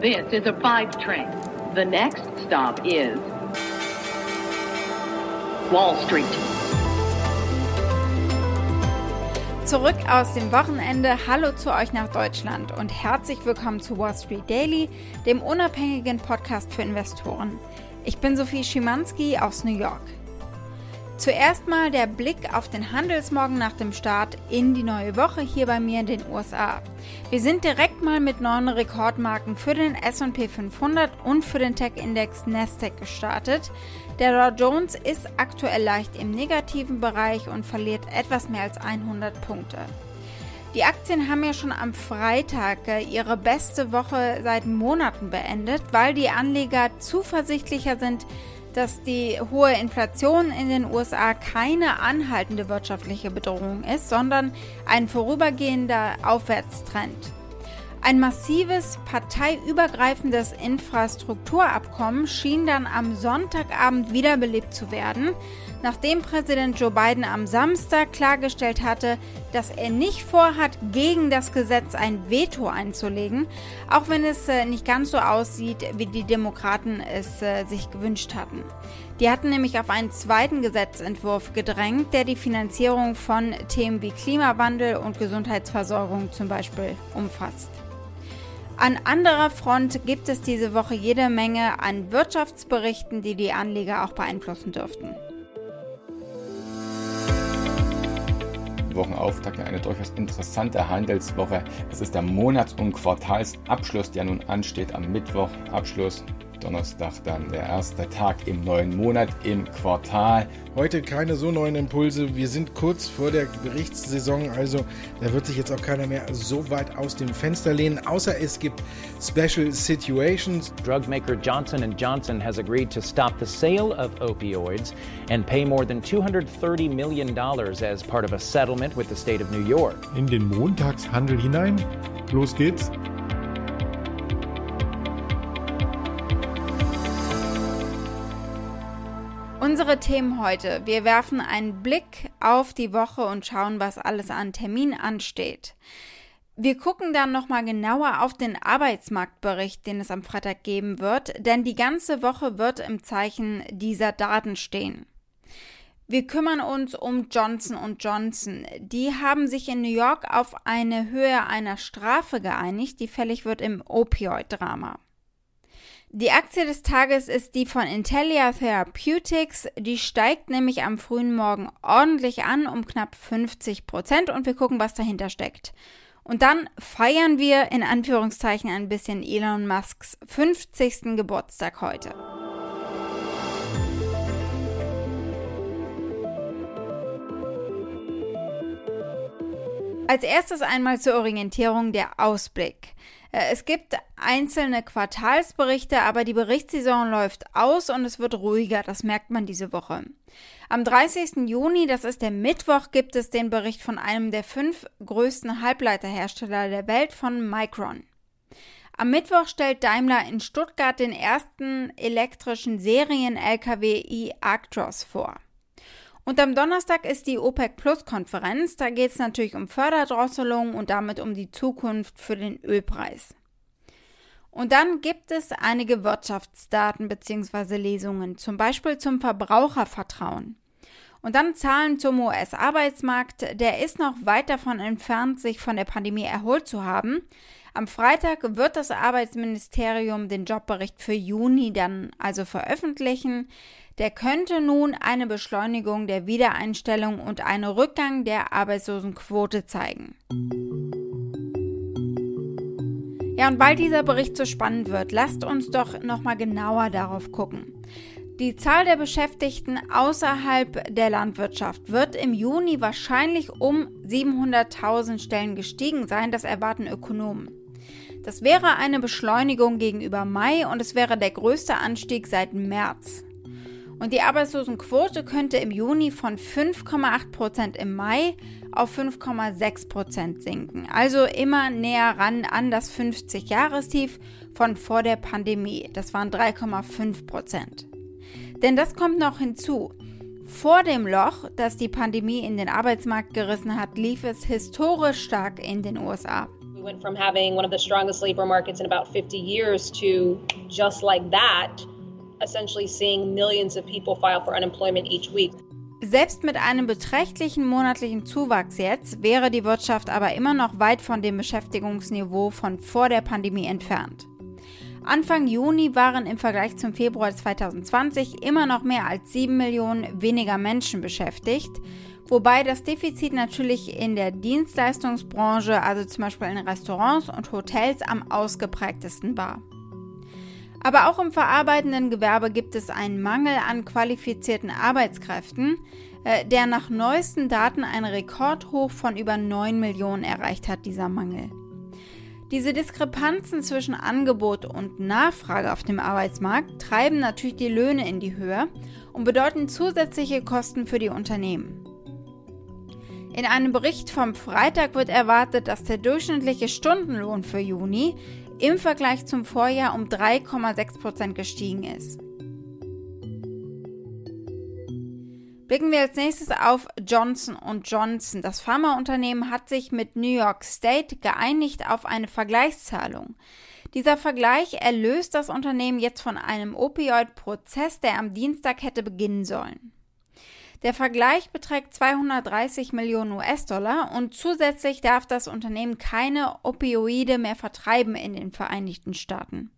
This is a five train. The next stop is Wall Street. Zurück aus dem Wochenende. Hallo zu euch nach Deutschland und herzlich willkommen zu Wall Street Daily, dem unabhängigen Podcast für Investoren. Ich bin Sophie Schimanski aus New York. Zuerst mal der Blick auf den Handelsmorgen nach dem Start in die neue Woche hier bei mir in den USA. Wir sind direkt mal mit neuen Rekordmarken für den S&P 500 und für den Tech-Index Nasdaq gestartet. Der Dow Jones ist aktuell leicht im negativen Bereich und verliert etwas mehr als 100 Punkte. Die Aktien haben ja schon am Freitag äh, ihre beste Woche seit Monaten beendet, weil die Anleger zuversichtlicher sind, dass die hohe Inflation in den USA keine anhaltende wirtschaftliche Bedrohung ist, sondern ein vorübergehender Aufwärtstrend. Ein massives parteiübergreifendes Infrastrukturabkommen schien dann am Sonntagabend wiederbelebt zu werden, nachdem Präsident Joe Biden am Samstag klargestellt hatte, dass er nicht vorhat, gegen das Gesetz ein Veto einzulegen, auch wenn es äh, nicht ganz so aussieht, wie die Demokraten es äh, sich gewünscht hatten. Die hatten nämlich auf einen zweiten Gesetzentwurf gedrängt, der die Finanzierung von Themen wie Klimawandel und Gesundheitsversorgung zum Beispiel umfasst. An anderer Front gibt es diese Woche jede Menge an Wirtschaftsberichten, die die Anleger auch beeinflussen dürften. Wochenauftakt eine durchaus interessante Handelswoche. Es ist der Monats- und Quartalsabschluss, der nun ansteht am Mittwoch. Donnerstag dann der erste Tag im neuen Monat, im Quartal. Heute keine so neuen Impulse. Wir sind kurz vor der Berichtssaison, also da wird sich jetzt auch keiner mehr so weit aus dem Fenster lehnen, außer es gibt Special Situations. Drug maker Johnson Johnson has agreed to stop the sale of opioids and pay more than 230 million dollars as part of a settlement with the state of New York. In den Montagshandel hinein. Los geht's. Unsere Themen heute. Wir werfen einen Blick auf die Woche und schauen, was alles an Termin ansteht. Wir gucken dann nochmal genauer auf den Arbeitsmarktbericht, den es am Freitag geben wird, denn die ganze Woche wird im Zeichen dieser Daten stehen. Wir kümmern uns um Johnson Johnson. Die haben sich in New York auf eine Höhe einer Strafe geeinigt, die fällig wird im Opioid-Drama. Die Aktie des Tages ist die von Intellia Therapeutics. Die steigt nämlich am frühen Morgen ordentlich an um knapp 50 Prozent und wir gucken, was dahinter steckt. Und dann feiern wir in Anführungszeichen ein bisschen Elon Musks 50. Geburtstag heute. Als erstes einmal zur Orientierung der Ausblick. Äh, es gibt einzelne Quartalsberichte, aber die Berichtssaison läuft aus und es wird ruhiger. Das merkt man diese Woche. Am 30. Juni, das ist der Mittwoch, gibt es den Bericht von einem der fünf größten Halbleiterhersteller der Welt von Micron. Am Mittwoch stellt Daimler in Stuttgart den ersten elektrischen Serien-LKW e-Actros vor. Und am Donnerstag ist die OPEC Plus Konferenz. Da geht es natürlich um Förderdrosselung und damit um die Zukunft für den Ölpreis. Und dann gibt es einige Wirtschaftsdaten bzw. Lesungen, zum Beispiel zum Verbrauchervertrauen. Und dann Zahlen zum US-Arbeitsmarkt. Der ist noch weit davon entfernt, sich von der Pandemie erholt zu haben. Am Freitag wird das Arbeitsministerium den Jobbericht für Juni dann also veröffentlichen. Der könnte nun eine Beschleunigung der Wiedereinstellung und einen Rückgang der Arbeitslosenquote zeigen. Ja, und weil dieser Bericht so spannend wird, lasst uns doch nochmal genauer darauf gucken. Die Zahl der Beschäftigten außerhalb der Landwirtschaft wird im Juni wahrscheinlich um 700.000 Stellen gestiegen sein, das erwarten Ökonomen. Das wäre eine Beschleunigung gegenüber Mai und es wäre der größte Anstieg seit März. Und die Arbeitslosenquote könnte im Juni von 5,8 Prozent im Mai auf 5,6 Prozent sinken. Also immer näher ran an das 50-Jahrestief von vor der Pandemie. Das waren 3,5 Prozent. Denn das kommt noch hinzu. Vor dem Loch, das die Pandemie in den Arbeitsmarkt gerissen hat, lief es historisch stark in den USA. We went from having one of the strongest labor markets in about 50 years to just like that, essentially seeing millions of people file for unemployment each week. Selbst mit einem beträchtlichen monatlichen Zuwachs jetzt wäre die Wirtschaft aber immer noch weit von dem Beschäftigungsniveau von vor der Pandemie entfernt. Anfang Juni waren im Vergleich zum Februar 2020 immer noch mehr als 7 Millionen weniger Menschen beschäftigt, wobei das Defizit natürlich in der Dienstleistungsbranche, also zum Beispiel in Restaurants und Hotels, am ausgeprägtesten war. Aber auch im verarbeitenden Gewerbe gibt es einen Mangel an qualifizierten Arbeitskräften, äh, der nach neuesten Daten ein Rekordhoch von über 9 Millionen erreicht hat, dieser Mangel. Diese Diskrepanzen zwischen Angebot und Nachfrage auf dem Arbeitsmarkt treiben natürlich die Löhne in die Höhe und bedeuten zusätzliche Kosten für die Unternehmen. In einem Bericht vom Freitag wird erwartet, dass der durchschnittliche Stundenlohn für Juni im Vergleich zum Vorjahr um 3,6% gestiegen ist. Blicken wir als nächstes auf Johnson Johnson. Das Pharmaunternehmen hat sich mit New York State geeinigt auf eine Vergleichszahlung. Dieser Vergleich erlöst das Unternehmen jetzt von einem Opioid-Prozess, der am Dienstag hätte beginnen sollen. Der Vergleich beträgt 230 Millionen US-Dollar und zusätzlich darf das Unternehmen keine Opioide mehr vertreiben in den Vereinigten Staaten.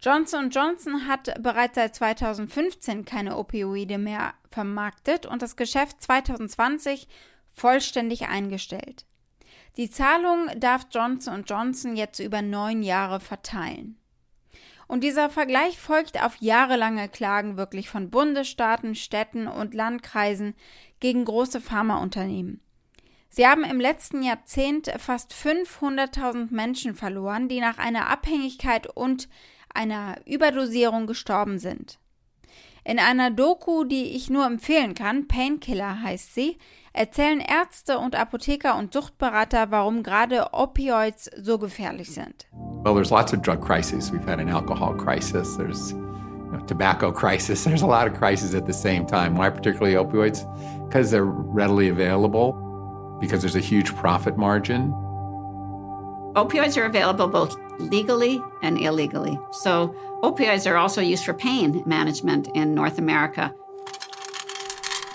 Johnson Johnson hat bereits seit 2015 keine Opioide mehr vermarktet und das Geschäft 2020 vollständig eingestellt. Die Zahlung darf Johnson Johnson jetzt über neun Jahre verteilen. Und dieser Vergleich folgt auf jahrelange Klagen wirklich von Bundesstaaten, Städten und Landkreisen gegen große Pharmaunternehmen. Sie haben im letzten Jahrzehnt fast 500.000 Menschen verloren, die nach einer Abhängigkeit und einer Überdosierung gestorben sind. In einer Doku, die ich nur empfehlen kann, Painkiller heißt sie, erzählen Ärzte und Apotheker und Suchtberater, warum gerade Opioids so gefährlich sind. Well, there's lots of drug crises. We've had an alcohol crisis. There's a tobacco crisis. There's a lot of crises at the same time. Why particularly opioids? Because they're readily available. Because there's a huge profit margin. Opioids are available both legally and illegally. So, opioids are also used for pain management in North America.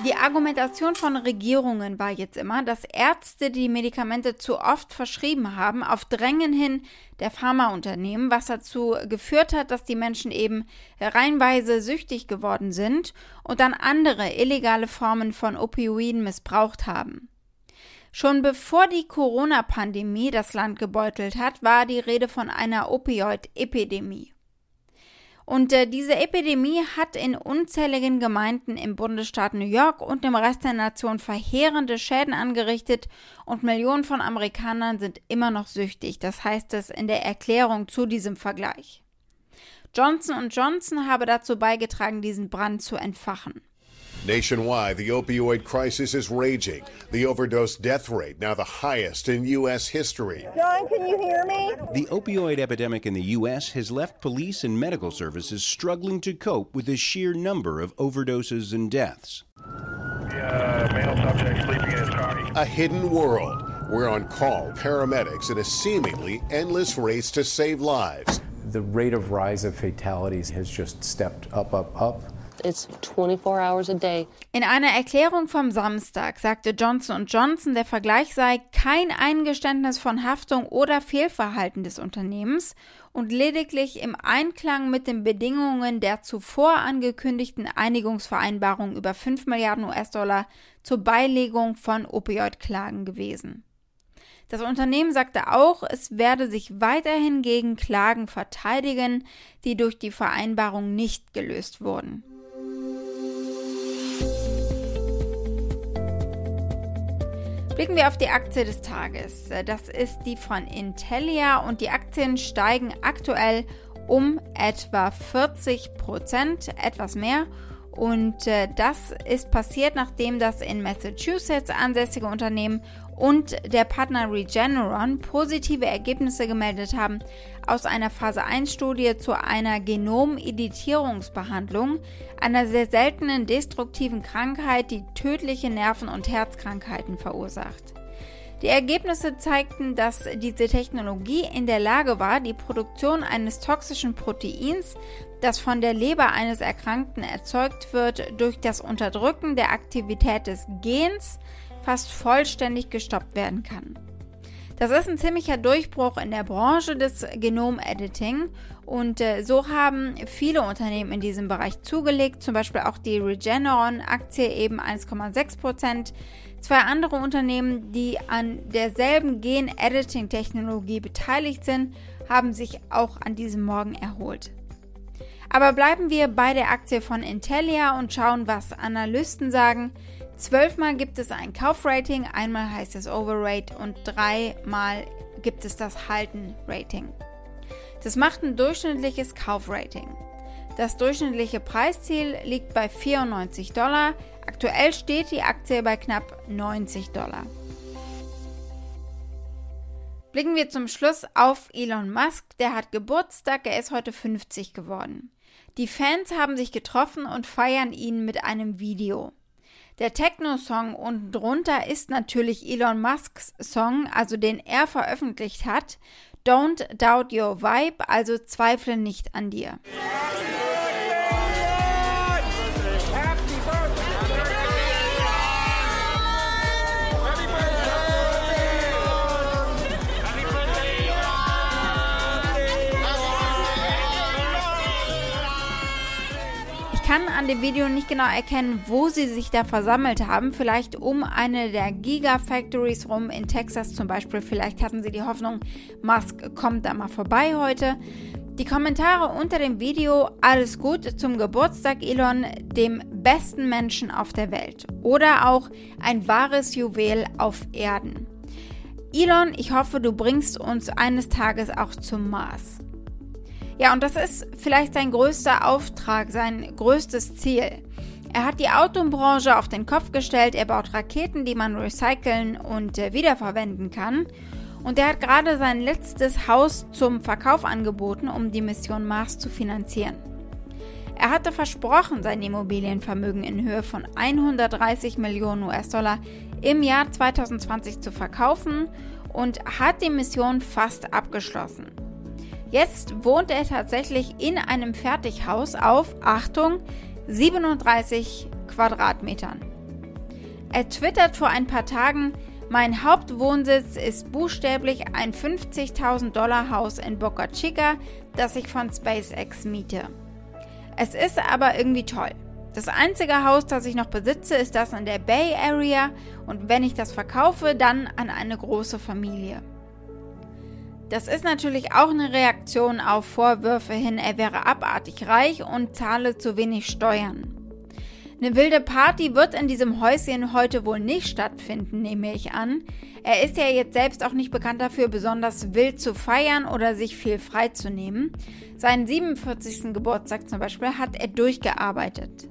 Die Argumentation von Regierungen war jetzt immer, dass Ärzte die Medikamente zu oft verschrieben haben, auf Drängen hin der Pharmaunternehmen, was dazu geführt hat, dass die Menschen eben reinweise süchtig geworden sind und dann andere illegale Formen von Opioiden missbraucht haben. Schon bevor die Corona-Pandemie das Land gebeutelt hat, war die Rede von einer Opioid-Epidemie. Und äh, diese Epidemie hat in unzähligen Gemeinden im Bundesstaat New York und im Rest der Nation verheerende Schäden angerichtet und Millionen von Amerikanern sind immer noch süchtig. Das heißt es in der Erklärung zu diesem Vergleich. Johnson Johnson habe dazu beigetragen, diesen Brand zu entfachen. Nationwide, the opioid crisis is raging. The overdose death rate now the highest in U.S. history. John, can you hear me? The opioid epidemic in the U.S. has left police and medical services struggling to cope with the sheer number of overdoses and deaths. Uh, male subject sleeping in his car. A hidden world where on call paramedics in a seemingly endless race to save lives. The rate of rise of fatalities has just stepped up, up, up. It's 24 hours a day. In einer Erklärung vom Samstag sagte Johnson Johnson, der Vergleich sei kein Eingeständnis von Haftung oder Fehlverhalten des Unternehmens und lediglich im Einklang mit den Bedingungen der zuvor angekündigten Einigungsvereinbarung über 5 Milliarden US-Dollar zur Beilegung von Opioidklagen gewesen. Das Unternehmen sagte auch, es werde sich weiterhin gegen Klagen verteidigen, die durch die Vereinbarung nicht gelöst wurden. Blicken wir auf die Aktie des Tages. Das ist die von Intelia und die Aktien steigen aktuell um etwa 40 Prozent, etwas mehr. Und äh, das ist passiert, nachdem das in Massachusetts ansässige Unternehmen und der Partner Regeneron positive Ergebnisse gemeldet haben aus einer Phase 1 Studie zu einer Genomeditierungsbehandlung, einer sehr seltenen destruktiven Krankheit, die tödliche Nerven- und Herzkrankheiten verursacht. Die Ergebnisse zeigten, dass diese Technologie in der Lage war, die Produktion eines toxischen Proteins, das von der Leber eines Erkrankten erzeugt wird, durch das Unterdrücken der Aktivität des Gens fast vollständig gestoppt werden kann. Das ist ein ziemlicher Durchbruch in der Branche des Genom-Editing und äh, so haben viele Unternehmen in diesem Bereich zugelegt, zum Beispiel auch die Regeneron-Aktie eben 1,6% Zwei andere Unternehmen, die an derselben Gen-Editing-Technologie beteiligt sind, haben sich auch an diesem Morgen erholt. Aber bleiben wir bei der Aktie von Intellia und schauen, was Analysten sagen. Zwölfmal gibt es ein Kaufrating, einmal heißt es Overrate und dreimal gibt es das Halten-Rating. Das macht ein durchschnittliches Kaufrating. Das durchschnittliche Preisziel liegt bei 94 Dollar. Aktuell steht die Aktie bei knapp 90 Dollar. Blicken wir zum Schluss auf Elon Musk. Der hat Geburtstag, er ist heute 50 geworden. Die Fans haben sich getroffen und feiern ihn mit einem Video. Der Techno-Song unten drunter ist natürlich Elon Musks Song, also den er veröffentlicht hat. Don't doubt your vibe, also zweifle nicht an dir. Kann an dem Video nicht genau erkennen, wo sie sich da versammelt haben. Vielleicht um eine der Gigafactories rum in Texas zum Beispiel. Vielleicht hatten sie die Hoffnung, Musk kommt da mal vorbei heute. Die Kommentare unter dem Video, alles gut zum Geburtstag Elon, dem besten Menschen auf der Welt. Oder auch ein wahres Juwel auf Erden. Elon, ich hoffe, du bringst uns eines Tages auch zum Mars. Ja, und das ist vielleicht sein größter Auftrag, sein größtes Ziel. Er hat die Autobranche auf den Kopf gestellt, er baut Raketen, die man recyceln und äh, wiederverwenden kann. Und er hat gerade sein letztes Haus zum Verkauf angeboten, um die Mission Mars zu finanzieren. Er hatte versprochen, sein Immobilienvermögen in Höhe von 130 Millionen US-Dollar im Jahr 2020 zu verkaufen und hat die Mission fast abgeschlossen. Jetzt wohnt er tatsächlich in einem Fertighaus auf, Achtung, 37 Quadratmetern. Er twittert vor ein paar Tagen, mein Hauptwohnsitz ist buchstäblich ein 50.000 Dollar Haus in Boca Chica, das ich von SpaceX miete. Es ist aber irgendwie toll. Das einzige Haus, das ich noch besitze, ist das in der Bay Area und wenn ich das verkaufe, dann an eine große Familie. Das ist natürlich auch eine Reaktion auf Vorwürfe hin, er wäre abartig reich und zahle zu wenig Steuern. Eine wilde Party wird in diesem Häuschen heute wohl nicht stattfinden, nehme ich an. Er ist ja jetzt selbst auch nicht bekannt dafür, besonders wild zu feiern oder sich viel freizunehmen. Seinen 47. Geburtstag zum Beispiel hat er durchgearbeitet.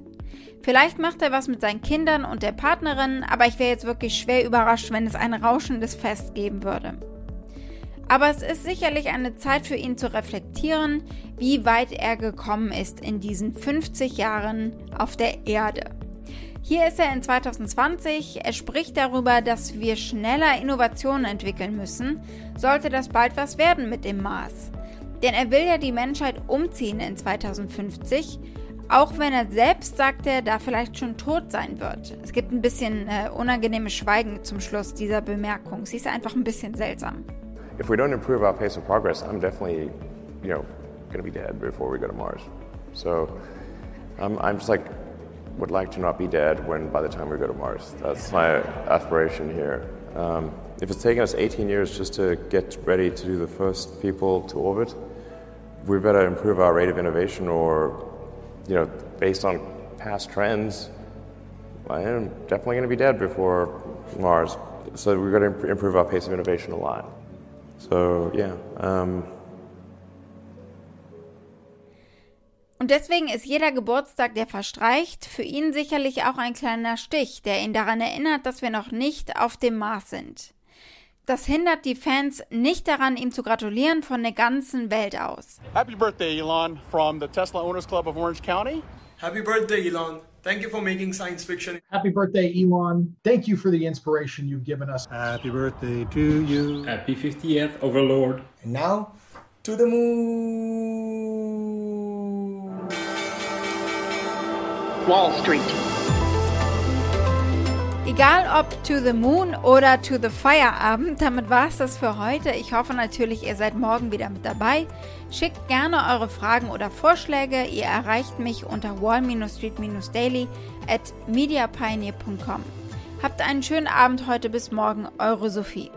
Vielleicht macht er was mit seinen Kindern und der Partnerin, aber ich wäre jetzt wirklich schwer überrascht, wenn es ein rauschendes Fest geben würde. Aber es ist sicherlich eine Zeit für ihn zu reflektieren, wie weit er gekommen ist in diesen 50 Jahren auf der Erde. Hier ist er in 2020. Er spricht darüber, dass wir schneller Innovationen entwickeln müssen, sollte das bald was werden mit dem Mars. Denn er will ja die Menschheit umziehen in 2050, auch wenn er selbst sagt, er da vielleicht schon tot sein wird. Es gibt ein bisschen äh, unangenehmes Schweigen zum Schluss dieser Bemerkung. Sie ist einfach ein bisschen seltsam. If we don't improve our pace of progress, I'm definitely, you know, going to be dead before we go to Mars. So um, I'm just like, would like to not be dead when by the time we go to Mars. That's my aspiration here. Um, if it's taken us 18 years just to get ready to do the first people to orbit, we better improve our rate of innovation or, you know, based on past trends, I am definitely going to be dead before Mars. So we've got to improve our pace of innovation a lot. So, yeah. Um Und deswegen ist jeder Geburtstag, der verstreicht, für ihn sicherlich auch ein kleiner Stich, der ihn daran erinnert, dass wir noch nicht auf dem Mars sind. Das hindert die Fans nicht daran, ihm zu gratulieren von der ganzen Welt aus. Happy birthday, Elon, from the Tesla Owners Club of Orange County. Happy birthday, Elon. Thank you for making science fiction. Happy birthday, Elon. Thank you for the inspiration you've given us. Happy birthday to you. Happy 50th, Overlord. And now, to the moon. Wall Street. Egal ob to the moon oder to the Feierabend, damit war es das für heute. Ich hoffe natürlich, ihr seid morgen wieder mit dabei. Schickt gerne eure Fragen oder Vorschläge. Ihr erreicht mich unter wall-street-daily at mediapioneer.com. Habt einen schönen Abend heute bis morgen, eure Sophie.